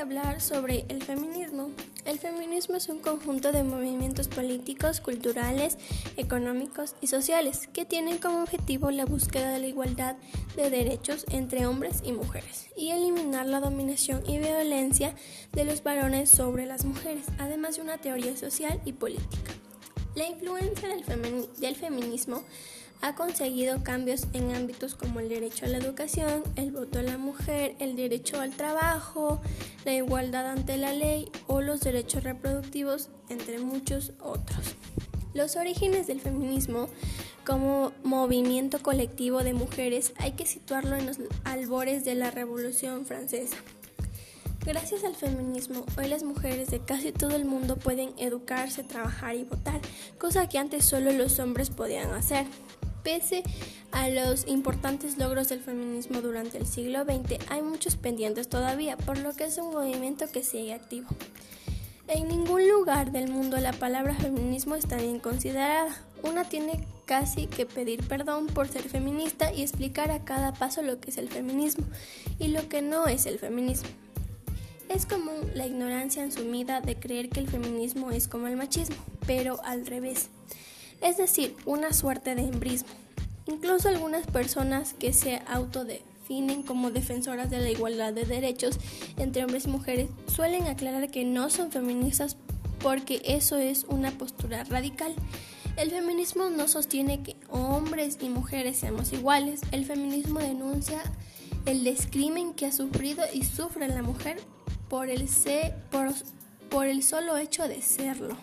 hablar sobre el feminismo. El feminismo es un conjunto de movimientos políticos, culturales, económicos y sociales que tienen como objetivo la búsqueda de la igualdad de derechos entre hombres y mujeres y eliminar la dominación y violencia de los varones sobre las mujeres, además de una teoría social y política. La influencia del, del feminismo ha conseguido cambios en ámbitos como el derecho a la educación, el voto a la mujer, el derecho al trabajo, la igualdad ante la ley o los derechos reproductivos, entre muchos otros. Los orígenes del feminismo como movimiento colectivo de mujeres hay que situarlo en los albores de la Revolución Francesa. Gracias al feminismo, hoy las mujeres de casi todo el mundo pueden educarse, trabajar y votar, cosa que antes solo los hombres podían hacer. Pese a los importantes logros del feminismo durante el siglo XX, hay muchos pendientes todavía, por lo que es un movimiento que sigue activo. En ningún lugar del mundo la palabra feminismo está bien considerada. Una tiene casi que pedir perdón por ser feminista y explicar a cada paso lo que es el feminismo y lo que no es el feminismo. Es común la ignorancia ensumida de creer que el feminismo es como el machismo, pero al revés es decir, una suerte de embrismo. Incluso algunas personas que se autodefinen como defensoras de la igualdad de derechos entre hombres y mujeres suelen aclarar que no son feministas porque eso es una postura radical. El feminismo no sostiene que hombres y mujeres seamos iguales. El feminismo denuncia el descrimen que ha sufrido y sufre la mujer por el solo hecho de serlo.